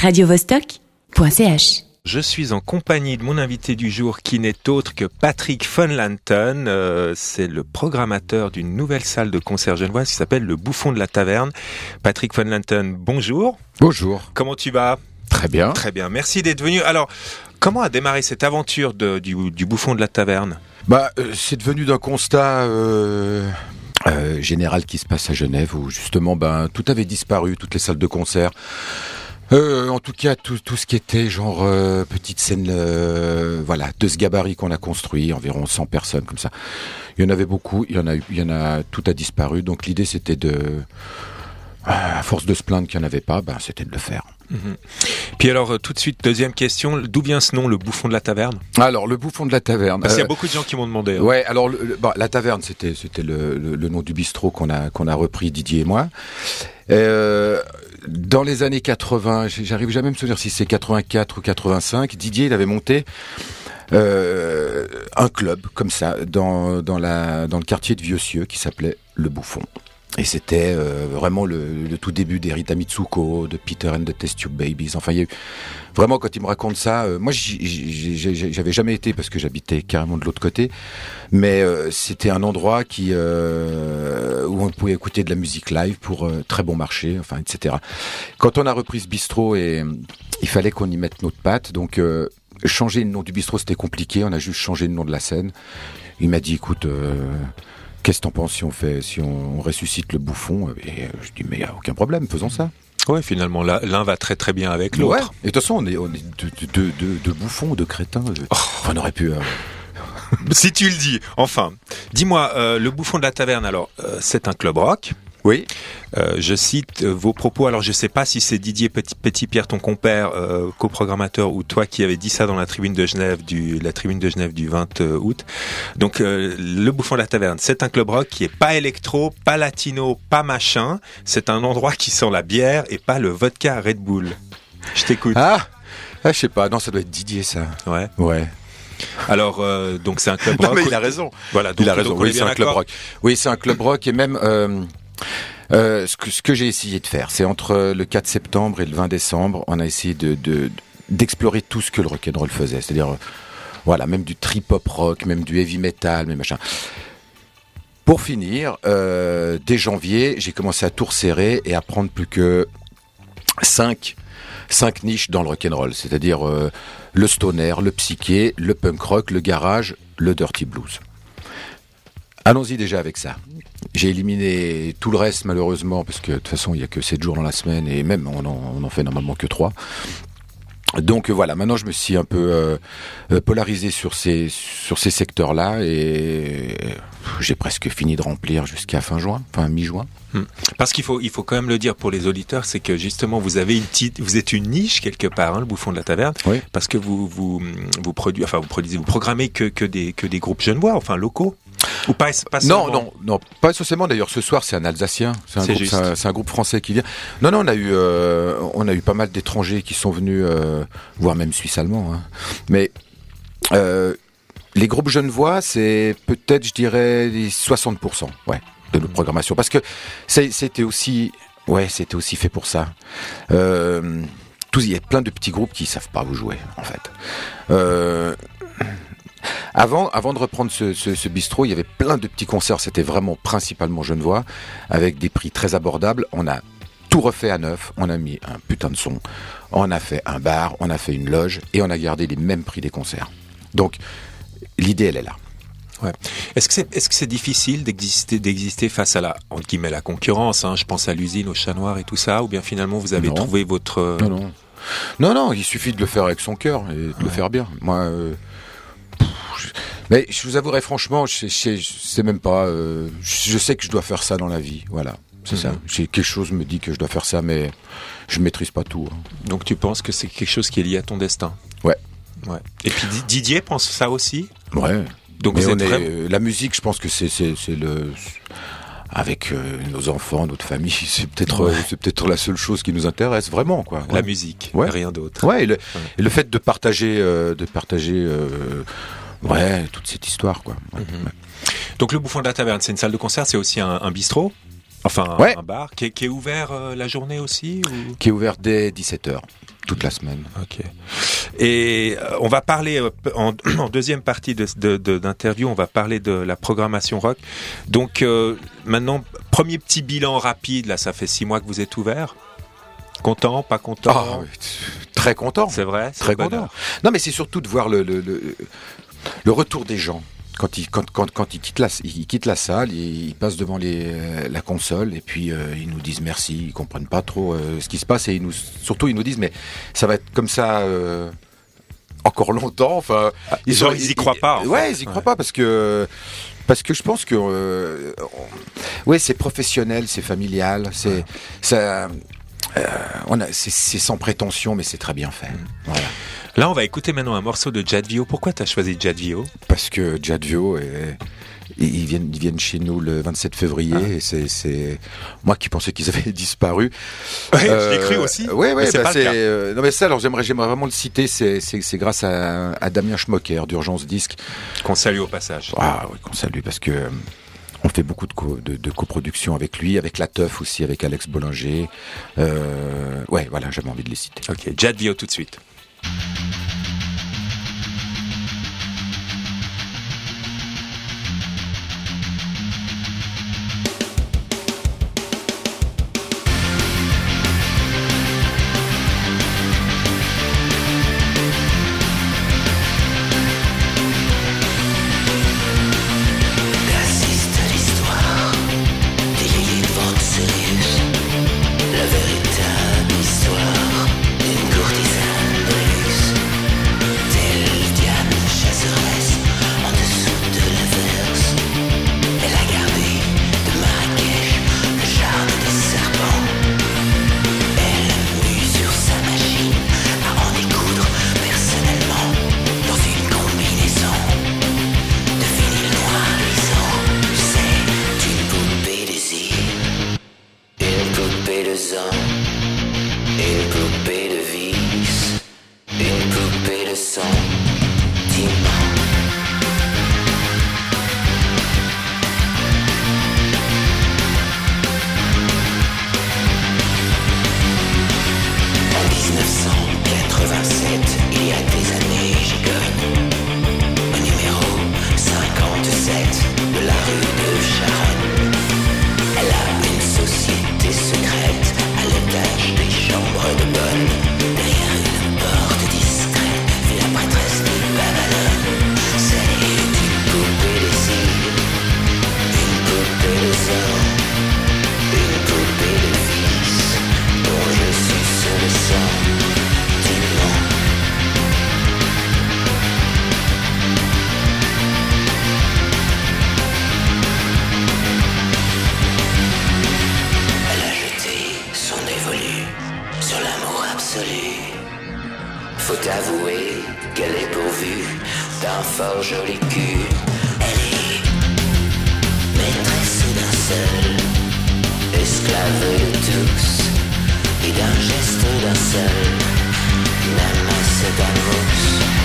radiovostok.ch. Je suis en compagnie de mon invité du jour qui n'est autre que Patrick Funlanton. Euh, c'est le programmateur d'une nouvelle salle de concert genevoise qui s'appelle le Bouffon de la Taverne. Patrick Funlanton, bonjour. Bonjour. Comment tu vas? Très bien. Très bien. Merci d'être venu. Alors, comment a démarré cette aventure de- du, du Bouffon de la Taverne? Bah, euh, c'est devenu d'un constat euh, euh, général qui se passe à Genève où justement, ben, tout avait disparu, toutes les salles de concert. Euh, en tout cas, tout, tout ce qui était genre euh, petite scène, euh, voilà, de ce gabarit qu'on a construit, environ 100 personnes comme ça. Il y en avait beaucoup, il y en a, il y en a, tout a disparu. Donc l'idée c'était de, à force de se plaindre qu'il n'y en avait pas, ben, c'était de le faire. Puis alors, tout de suite, deuxième question. D'où vient ce nom, le Bouffon de la Taverne? Alors le bouffon de la taverne. Parce qu'il y Euh, a beaucoup de gens qui m'ont demandé. hein. Ouais, alors le, le- bah, la taverne, c'était c'était le, le, le nom du bistrot qu'on a qu'on a repris Didier et moi. Euh, dans les années 80, j- j'arrive jamais à me souvenir si c'est 84 ou 85, Didier il avait monté euh, un club comme ça dans dans la dans le quartier de Vieux-Cieux qui s'appelait le Bouffon. Et c'était euh, vraiment le, le tout début d'Erita Mitsuko, de Peter and the Test Tube Babies. Enfin, il y a eu vraiment quand il me raconte ça, euh, moi j'avais jamais été parce que j'habitais carrément de l'autre côté, mais euh, c'était un endroit qui euh, où on pouvait écouter de la musique live pour euh, très bon marché, enfin etc. Quand on a repris ce bistrot et il fallait qu'on y mette notre patte, donc euh, changer le nom du bistrot c'était compliqué, on a juste changé le nom de la scène. Il m'a dit écoute. Euh, Qu'est-ce que t'en penses si on fait, si on ressuscite le bouffon Et euh, je dis mais y a aucun problème, faisons ça. Ouais, finalement, l'un va très très bien avec l'autre. Et de toute façon, on est, on est de, de, de, bouffons, de crétins. de- Enfin, on aurait pu. euh, si tu le dis. Enfin, dis-moi, euh, le Bouffon de la Taverne, alors, euh, c'est un club rock. Oui. Euh, je cite euh, vos propos. Alors, je sais pas si c'est Didier Petit, Petit-Pierre, ton compère, euh, coprogrammateur, ou toi qui avais dit ça dans la tribune de Genève du, la tribune de Genève du 20 août. Donc, euh, le Bouffon de la Taverne, c'est un club rock qui est pas électro, pas latino, pas machin. C'est un endroit qui sent la bière et pas le vodka Red Bull. Je t'écoute. Ah, ah, je sais pas. Non, ça doit être Didier, ça. Ouais. Ouais. Alors, euh, donc c'est un club Non, rock. mais il a raison. Voilà. Donc, il a raison. donc Oui, c'est un club rock. Oui, c'est un club rock et même. Euh, euh, ce que, j'ai essayé de faire, c'est entre le 4 septembre et le 20 décembre, on a essayé de de- d'explorer tout ce que le rock'n'roll faisait, c'est-à-dire euh, voilà, même du trip hop rock, même du heavy metal, même machin. Pour finir, euh, dès janvier, j'ai commencé à tout resserrer et à prendre plus que 5 cinq niches dans le rock'n'roll, c'est-à-dire le stoner, le psyché, le punk rock, le garage, le dirty blues. Allons-y déjà avec ça. J'ai éliminé tout le reste malheureusement parce que de toute façon il n'y a que 7 jours dans la semaine et même on en, on en fait normalement que 3. Donc euh, voilà, maintenant je me suis un peu euh, euh, polarisé sur ces sur ces secteurs-là et j'ai presque fini de remplir jusqu'à fin juin, fin mi-juin. Parce qu'il faut, il faut quand même le dire pour les auditeurs, c'est que justement vous avez une petite, vous êtes une niche quelque part, hein, le bouffon de la taverne, Oui. parce que vous vous vous produisez, enfin vous produisez, vous programmez que que des que des groupes genevois, enfin locaux, ou pas pas Non, non, non, pas essentiellement. D'ailleurs, ce soir, c'est un Alsacien. C'est un, un- un groupe français qui vient. Non, non, on a eu, euh, on a eu pas mal d'étrangers qui sont venus, euh, voire même suisse-allemands. hein. Mais euh, les groupes genevois, c'est peut-être, je dirais, les 60%, ouais, de notre programmation. Parce que c'était aussi, ouais, c'était aussi fait pour ça. Il y a plein de petits groupes qui savent pas où jouer, en fait. Euh, avant, avant de reprendre ce, ce, ce bistrot, il y avait plein de petits concerts. C'était vraiment principalement genevois, avec des prix très abordables. On a tout refait à neuf. On a mis un putain de son. On a fait un bar, on a fait une loge, et on a gardé les mêmes prix des concerts. Donc, l'idée, elle est là. Est-ce que c'est est-ce que c'est difficile d'exister d'exister face à la entre guillemets la concurrence hein, Je pense à l'usine, au chat noir et tout ça, ou bien finalement vous avez Non. trouvé votre Non, non. Non, non, il suffit de le faire avec son cœur et de le faire bien. Moi, euh, mais je vous avouerai franchement, je sais, je même pas. euh, je sais que je dois faire ça dans la vie. Voilà, c'est ça. Mhm. J'ai quelque chose me dit que je dois faire ça, mais je maîtrise pas tout. hein. Donc tu penses que c'est quelque chose qui est lié à ton destin? Ouais. Ouais. Et puis Di- Didier pense ça aussi? Ouais. Donc mais vous on êtes est- vraiment- la musique, je pense que c'est le avec euh, nos enfants, notre famille, c'est peut-être Ouais. euh, c'est peut-être la seule chose qui nous intéresse vraiment quoi. la musique, Ouais. rien d'autre. Ouais, et le, et le fait de partager, euh, de partager, euh, ouais, toute cette histoire, quoi. Ouais, Mhm. ouais. Donc le Bouffon de la Taverne, c'est une salle de concert, c'est aussi un, un bistrot. Enfin, Ouais. un bar qui est, qui est ouvert euh, la journée aussi ou... Qui est ouvert dès 17h, toute la semaine. Ok. Et euh, on va parler euh, en, en deuxième partie de, de- de- d'interview, on va parler de la programmation rock. Donc euh, maintenant, premier petit bilan rapide. Là, ça fait six mois que vous êtes ouvert. Content, pas content? Ah, oui, très content. C'est vrai. c'est Très bonheur. content. Non, mais c'est surtout de voir le, le, le, le retour des gens. Quand ils, quand, quand, quand ils, quittent la, ils quittent la salle, ils, ils passent devant les, euh, la console et puis euh, ils nous disent merci, ils comprennent pas trop euh, ce qui se passe et ils nous, surtout ils nous disent mais ça va être comme ça euh, encore longtemps. Enfin, genre, ils y croient pas, en ouais, fait. ils y croient Ouais. pas parce que parce que je pense que ouais, c'est professionnel, c'est familial, c'est ça. on a, c'est, c'est sans prétention, mais c'est très bien fait. Mm. Voilà. Là, on va écouter maintenant un morceau de Jadvio. Pourquoi tu as choisi Jadvio parce que Jadvio est- ils viennent, ils viennent chez nous le 27 février Ah. et c'est, moi qui pensais qu'ils avaient disparu. Ouais, Euh, je l'ai cru aussi. Oui, mais oui, bah, le c'est, cas. euh, non mais ça, alors j'aimerais, j'aimerais vraiment le citer. C'est, grâce à, à Damien Schmocker d'Urgence Disque. Qu'on salue au passage. Ah oui, qu'on salue parce que euh, on fait beaucoup de, co, de, de coproduction avec lui, avec la Teuf aussi, avec Alex Bollinger. Euh, ouais, voilà, j'avais envie de les citer. Ok, Jadvio tout de suite. Avouer qu'elle est pourvue d'un fort joli cul. Elle est maîtresse d'un seul, esclave de tous, et d'un geste d'un seul, même assez d'un mousse.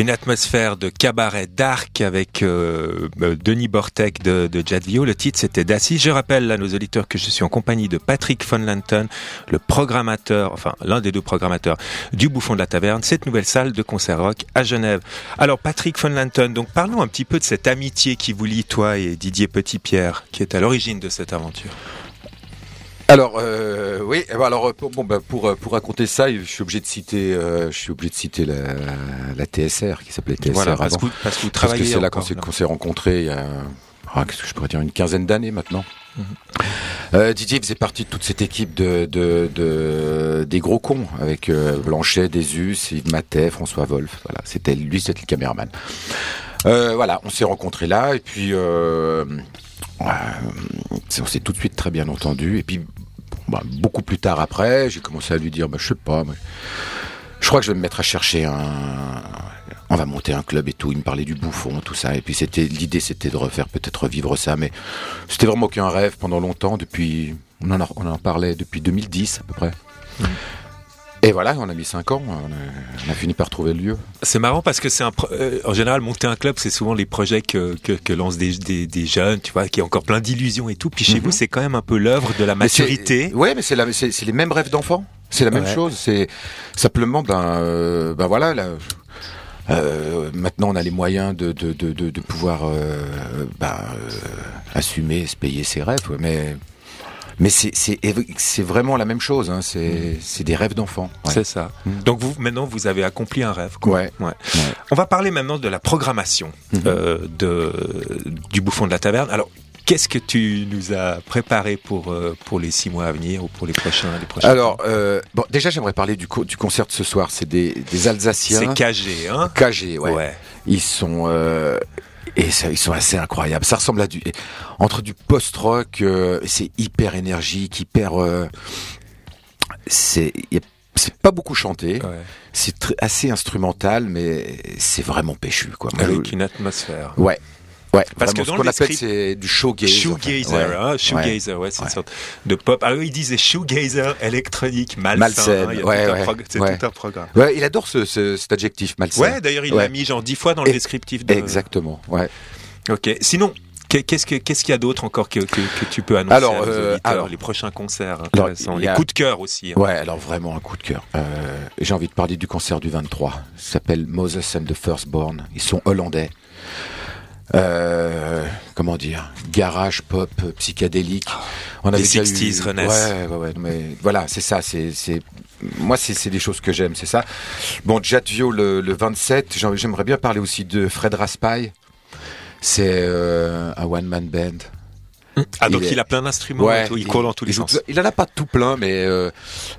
Une atmosphère de cabaret dark avec euh, euh, Denis Bortek de, de Jadvio. Le titre c'était Daci. Je rappelle à nos auditeurs que je suis en compagnie de Patrick von Lanton, le programmateur, enfin l'un des deux programmateurs du Bouffon de la Taverne, cette nouvelle salle de concert rock à Genève. Alors Patrick von Lanton, donc parlons un petit peu de cette amitié qui vous lie toi et Didier Petitpierre, qui est à l'origine de cette aventure. Alors euh, oui, eh ben, alors pour, bon, bah, pour pour raconter ça, je suis obligé de citer, euh, je suis obligé de citer la, la TSR qui s'appelait TSR Voilà, avant. parce que, vous- parce que vous Parce que travaillez c'est là qu'on s'est rencontrés il y a, ah, qu'est-ce que je pourrais dire, une quinzaine d'années maintenant. Mhm. Euh, Didier faisait partie de toute cette équipe de, de, de- des gros cons avec euh, Blanchet, Desus, Yves Matet, François Wolf. Voilà, c'était lui, c'était le caméraman. Euh, voilà, on s'est rencontrés là et puis euh, euh, on s'est tout de suite très bien entendu et puis bah, beaucoup plus tard après, j'ai commencé à lui dire, bah, je sais pas, je crois que je vais me mettre à chercher un. On va monter un club et tout. Il me parlait du bouffon, tout ça. Et puis c'était l'idée, c'était de refaire peut-être revivre ça, mais c'était vraiment qu'un rêve pendant longtemps. Depuis, on en, on en parlait depuis 2010 à peu près. Et voilà, on a mis cinq ans. On a, on a fini par trouver le lieu. C'est marrant parce que c'est un, pro- euh, en général, monter un club, c'est souvent les projets que, que, que lancent des, des, des jeunes, tu vois, qui ont encore plein d'illusions et tout. Puis chez Mhm. vous, c'est quand même un peu l'œuvre de la maturité. Ouais, mais c'est la- c'est les mêmes rêves d'enfant. C'est la même Ouais. chose. C'est simplement, ben, euh, ben voilà. Là, euh, maintenant, on a les moyens de de de de, pouvoir euh, ben, euh, assumer, se payer ses rêves. ouais, mais mais c'est vraiment la même chose. Hein, c'est c'est des rêves d'enfant. Ouais. C'est ça. Mhm. Donc vous, maintenant, vous avez accompli un rêve. quoi. Ouais. On va parler maintenant de la programmation Mhm. euh, de, du bouffon de la taverne. Alors, qu'est-ce que tu nous as préparé pour, euh, pour les six mois à venir ou pour les prochains, les prochains Alors, euh, bon, déjà, j'aimerais parler du, co- du concert de ce soir. C'est des, des Alsaciens. c'est KG, hein? KG, ouais. Ils sont euh, et ça, ils sont assez incroyables. Ça ressemble à du entre du post-rock, euh, c'est hyper énergique, hyper. euh, c'est c'est pas beaucoup chanté. Ouais. C'est assez instrumental, mais c'est vraiment péchu, quoi. Avec je- une atmosphère. Ouais. Ouais, Parce vraiment, que ce dans qu'on le appelle c'est du showgaze. Shoegazer, enfin, ouais. hein, shoegazer, ouais, c'est une sorte de pop. Alors il disait shoegazer électronique malsain. Hein, il c'est tout un programme. Ouais, il adore ce, ce- cet adjectif malsain. Ouais, d'ailleurs il l'a mis genre dix fois dans le Et- descriptif. De... Exactement. Ouais. Ok. Sinon, qu'est- qu'est-ce que qu'est-ce qu'il y a d'autre encore que, que, que tu peux annoncer Alors, à nos euh, alors- les prochains concerts Alors, intéressants, il les coups de cœur aussi. hein. Ouais, alors vraiment un coup de cœur. Euh, J'ai envie de parler du concert du 23. Ça s'appelle Moses and the Firstborn. Ils sont hollandais. Euh, comment dire Garage pop euh, psychédélique. On Les déjà 60s eu- renaissent. Ouais, ouais, ouais. Mais voilà, c'est ça. C'est, c'est moi, c'est, c'est des choses que j'aime. C'est ça. Bon, Jatvio le, le 27. j'ai- J'aimerais bien parler aussi de Fred Raspail. C'est euh, un one man band. Ah donc il il, a plein d'instruments, tout, il, court dans tous les il sens. Il en a pas tout plein, mais euh,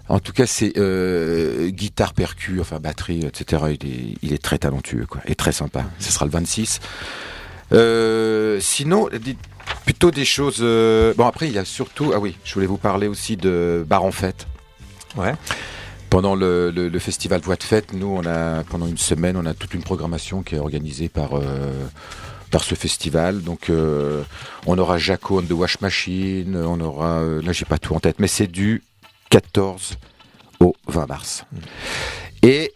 en tout cas, c'est euh, guitare, percu, enfin batterie, etc. Il est, il est très talentueux, quoi, et très sympa. Ce sera le 26. Euh, sinon, plutôt des choses. euh, bon, après, il y a surtout. Ah oui, je voulais vous parler aussi de bar en fête. Ouais. Pendant le, le- le festival Voix de Fête, nous, on a pendant une semaine, on a toute une programmation qui est organisée par euh, par ce festival. Donc, euh, on aura Jaco on the Wash Machine, on aura, euh, là, j'ai pas tout en tête, mais c'est du 14 au 20 mars. Et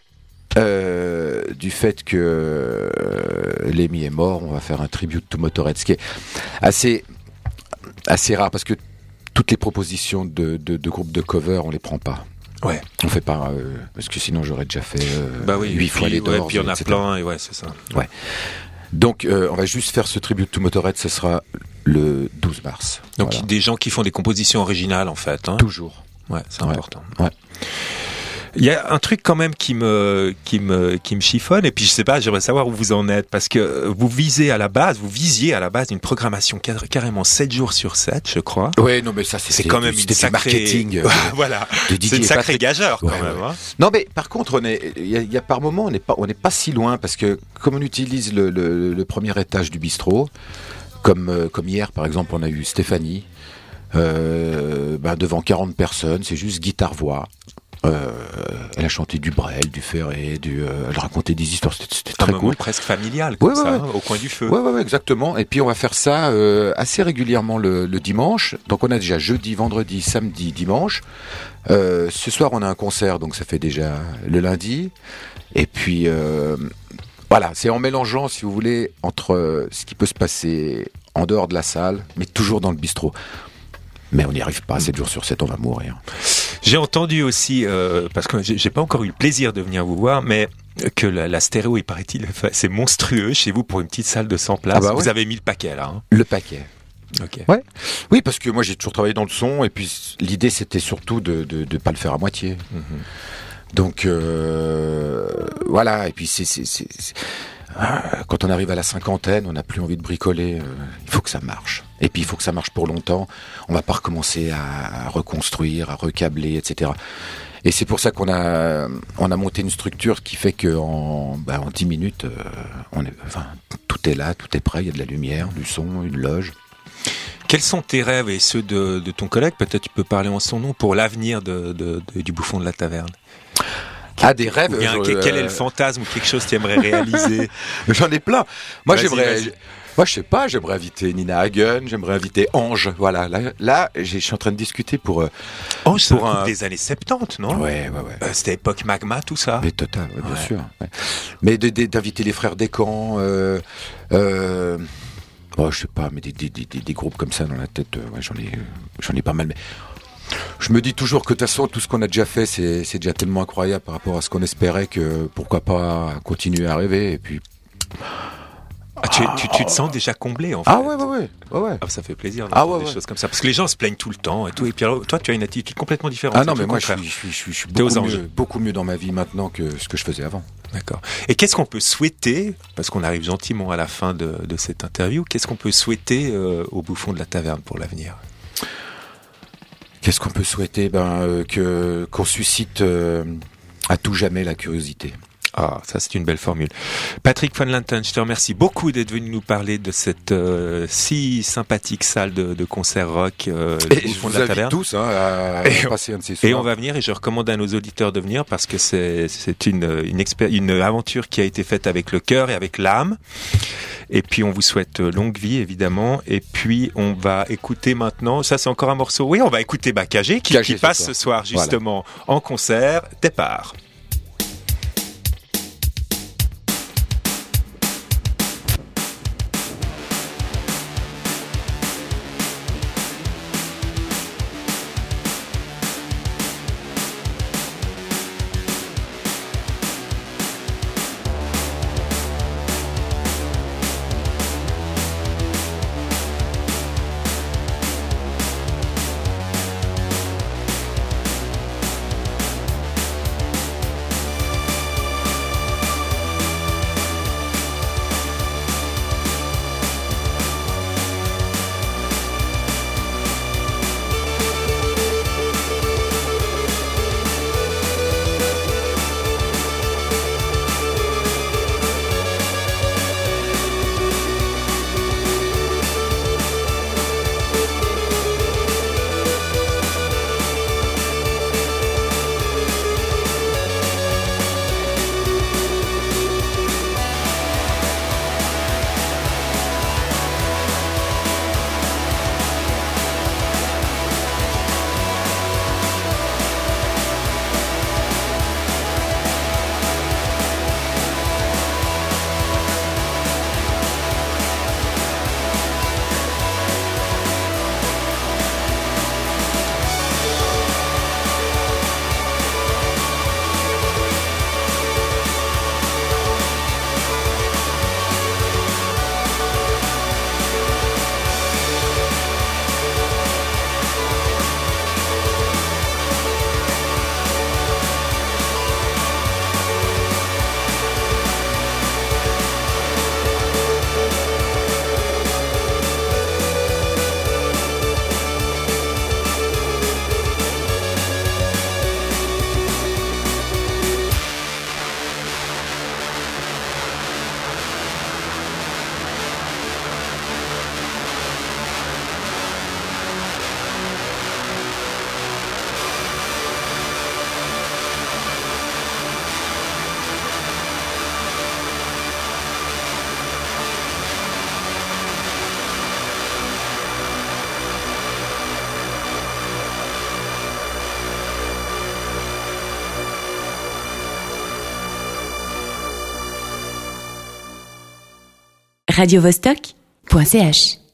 euh, du fait que euh, Lemmy est mort, on va faire un tribute to Motorhead, ce qui est assez assez rare parce que toutes les propositions de, de, de groupes de cover, on les prend pas. Ouais. On fait pas euh, parce que sinon j'aurais déjà fait euh, Bah oui. huit et fois puis, les ouais, Doors, puis on a etc. plein et ouais c'est ça. Donc euh, on va juste faire ce tribute to Motorhead, ce sera le 12 mars. Donc Voilà. des gens qui font des compositions originales en fait. Hein. toujours. Ouais, c'est Ouais. important. Ouais. Il y a un truc quand même qui me qui me qui me chiffonne et puis je sais pas, j'aimerais savoir où vous en êtes parce que vous visez à la base, vous visiez à la base une programmation car- carrément 7 jours sur 7, je crois. Ouais, non mais ça c'est quand même une sacrée marketing. euh, voilà, c'est une sacrée gageur quand Ouais, même. ouais. hein. Non mais par contre on est il y a, il y a par moment on n'est pas on n'est pas si loin parce que comme on utilise le, le, le premier étage du bistrot comme euh, comme hier par exemple on a eu Stéphanie euh, ben, devant 40 personnes c'est juste guitare voix euh, elle a chanté du Brel, du Ferré, du, euh, elle racontait des histoires, c'était très moment cool. presque familial comme Ouais, ça, ouais. hein, au coin du feu. Ouais, ouais, ouais, exactement. Et puis on va faire ça euh, assez régulièrement le, le dimanche. Donc on a déjà jeudi, vendredi, samedi, dimanche. Euh, ce soir on a un concert, donc ça fait déjà le lundi. Et puis euh, Voilà, c'est en mélangeant, si vous voulez, entre euh, ce qui peut se passer en dehors de la salle, mais toujours dans le bistrot. Mais on n'y arrive pas, 7 jours sur 7, on va mourir. J'ai entendu aussi, euh, parce que j'ai pas encore eu le plaisir de venir vous voir, mais que la, la stéréo, il paraît-il, c'est monstrueux chez vous pour une petite salle de 100 places. Ah bah ouais. Vous avez mis le paquet là. Hein. Le paquet. Ok. Ouais. Oui, parce que moi j'ai toujours travaillé dans le son, et puis l'idée c'était surtout de de, de pas le faire à moitié. Mhm. Donc euh, voilà, et puis c'est- ah, quand on arrive à la cinquantaine, on n'a plus envie de bricoler. euh, il faut que ça marche. Et puis il faut que ça marche pour longtemps. On va pas recommencer à, à reconstruire, à recabler, etc. Et c'est pour ça qu'on a on a monté une structure qui fait que en bah, en 10 minutes, euh, on est, enfin tout est là, tout est prêt. Il y a de la lumière, du son, une loge. Quels sont tes rêves et ceux de, de ton collègue? Peut-être tu peux parler en son nom pour l'avenir de, de- de- du bouffon de la taverne. Ah des rêves. Bien, je- quel est le euh, fantasme ou quelque chose que tu aimerais réaliser? J'en ai plein. Moi, j'aimerais. Moi, je sais pas. J'aimerais inviter Nina Hagen. J'aimerais inviter Ange. Voilà. Là, je suis en train de discuter pour. euh, Oh, c'est Pour un- des années 70, non? Ouais, ouais, ouais. Euh, C'était époque magma, tout ça. Mais total, ouais, bien Ouais. sûr. ouais. Mais d'inviter les frères Descamps. Euh, euh, oh, je sais pas, mais des, des, des, des- des groupes comme ça dans la tête. euh, j'en ai, j'en ai pas mal. Mais je me dis toujours que de toute façon, tout ce qu'on a déjà fait, c'est c'est déjà tellement incroyable par rapport à ce qu'on espérait que pourquoi pas continuer à rêver. Et puis. Ah, tu, tu, tu te sens déjà comblé, en fait. Ah ouais, ouais, ouais, ouais, ouais. Ah, ça fait plaisir Ah d'entendre ouais, des choses comme ça. Parce que les gens se plaignent tout le temps et tout. Et puis alors, toi, tu as une attitude complètement différente. Ah non, mais moi je suis, je suis, je suis, je suis T'es aux beaucoup, mieux, beaucoup mieux dans ma vie maintenant que ce que je faisais avant. D'accord. Et qu'est-ce qu'on peut souhaiter, parce qu'on arrive gentiment à la fin de, de cette interview, qu'est-ce qu'on peut souhaiter euh, au bouffon de la taverne pour l'avenir? Qu'est-ce qu'on peut souhaiter? Ben, euh, que Qu'on suscite euh, à tout jamais la curiosité. Ah, ça c'est une belle formule. Patrick Van Lanten, je te remercie beaucoup d'être venu nous parler de cette euh, si sympathique salle de, de concert rock euh, Et je bouffon vous de la taverne. tous hein, à Et on- passer un de ces soirs. Et on va venir et je recommande à nos auditeurs de venir parce que c'est c'est une une, une aventure qui a été faite avec le cœur et avec l'âme. Et puis on vous souhaite euh, longue vie évidemment. Et puis on va écouter maintenant. Ça c'est encore un morceau. Oui, on va écouter Bakagé qui, passe ce soir Voilà. justement en concert. Départ. radiovostok.ch